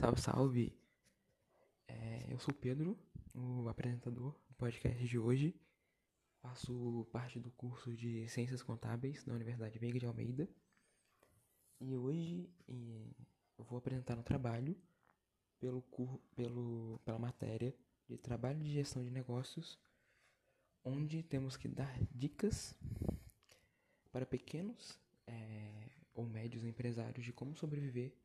Salve, salve! É, eu sou o Pedro, o apresentador do podcast de hoje. Faço parte do curso de Ciências Contábeis na Universidade Veiga de Almeida. E hoje eu vou apresentar um trabalho pelo, pelo, pela matéria de Trabalho de Gestão de Negócios, onde temos que dar dicas para pequenos é, ou médios empresários de como sobreviver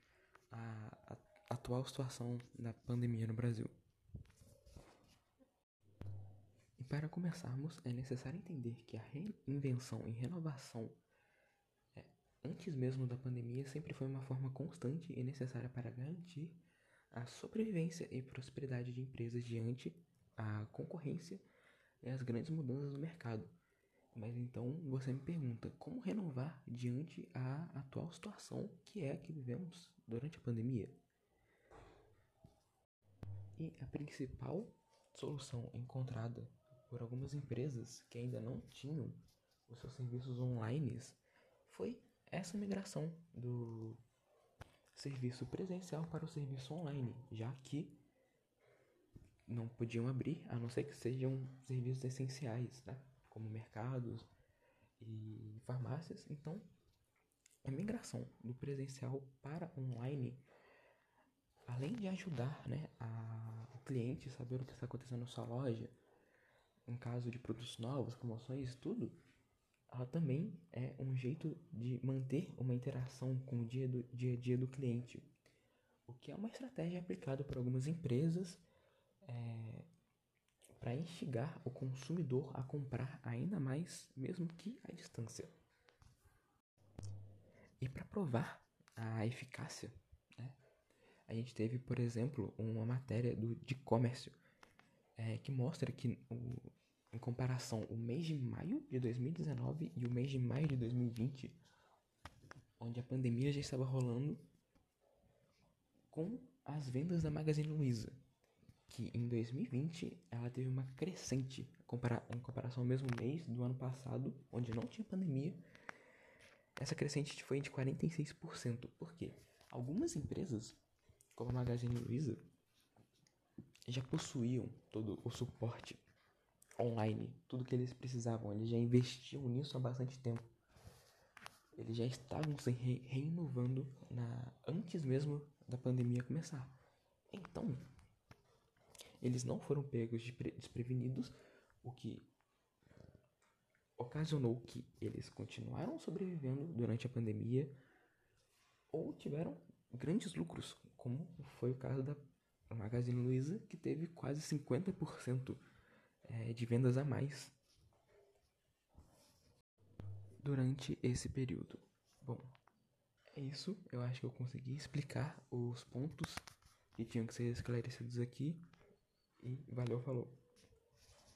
à, à atual situação da pandemia no Brasil. E para começarmos, é necessário entender que a reinvenção e renovação é, antes mesmo da pandemia sempre foi uma forma constante e necessária para garantir a sobrevivência e prosperidade de empresas diante a concorrência e as grandes mudanças no mercado. Mas então você me pergunta como renovar diante a atual situação que é a que vivemos durante a pandemia? E a principal solução encontrada por algumas empresas que ainda não tinham os seus serviços online foi essa migração do serviço presencial para o serviço online, já que não podiam abrir a não ser que sejam serviços essenciais, né? como mercados e farmácias. Então, a migração do presencial para online, além de ajudar né, a, o cliente a saber o que está acontecendo na sua loja, em caso de produtos novos, promoções, tudo, ela também é um jeito de manter uma interação com o dia, do, dia a dia do cliente, o que é uma estratégia aplicada por algumas empresas é, para instigar o consumidor a comprar ainda mais, mesmo que à distância. E para provar a eficácia, a gente teve, por exemplo, uma matéria do de comércio é, que mostra que o, em comparação o mês de maio de 2019 e o mês de maio de 2020, onde a pandemia já estava rolando, com as vendas da Magazine Luiza, que em 2020 ela teve uma crescente em comparação ao mesmo mês do ano passado, onde não tinha pandemia. Essa crescente foi de 46%. Por quê? Algumas empresas, como a Magazine Luiza, já possuíam todo o suporte online, tudo que eles precisavam. Eles já investiam nisso há bastante tempo. Eles já estavam se re renovando na, antes mesmo da pandemia começar. Então, eles não foram pegos de desprevenidos, o que ocasionou que eles continuaram sobrevivendo durante a pandemia ou tiveram grandes lucros, como foi o caso da Magazine Luiza, que teve quase 50% é, de vendas a mais durante esse período. Bom, é isso. Eu acho que eu consegui explicar os pontos que tinham que ser esclarecidos aqui. E valeu, falou.